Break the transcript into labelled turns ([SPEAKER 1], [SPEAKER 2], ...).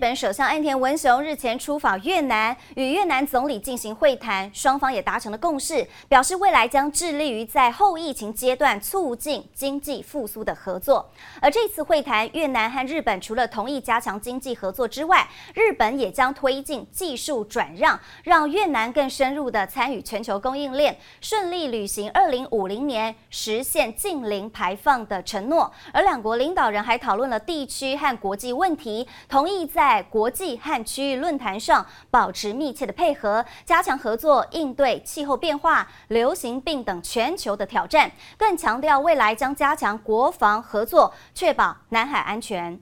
[SPEAKER 1] 日本首相岸田文雄日前出访越南，与越南总理进行会谈，双方也达成了共识，表示未来将致力于在后疫情阶段促进经济复苏的合作。而这次会谈，越南和日本除了同意加强经济合作之外，日本也将推进技术转让，让越南更深入地参与全球供应链，顺利履行二零五零年实现净零排放的承诺。而两国领导人还讨论了地区和国际问题，同意在。在国际和区域论坛上保持密切的配合，加强合作，应对气候变化、流行病等全球的挑战，更强调未来将加强国防合作，确保南海安全。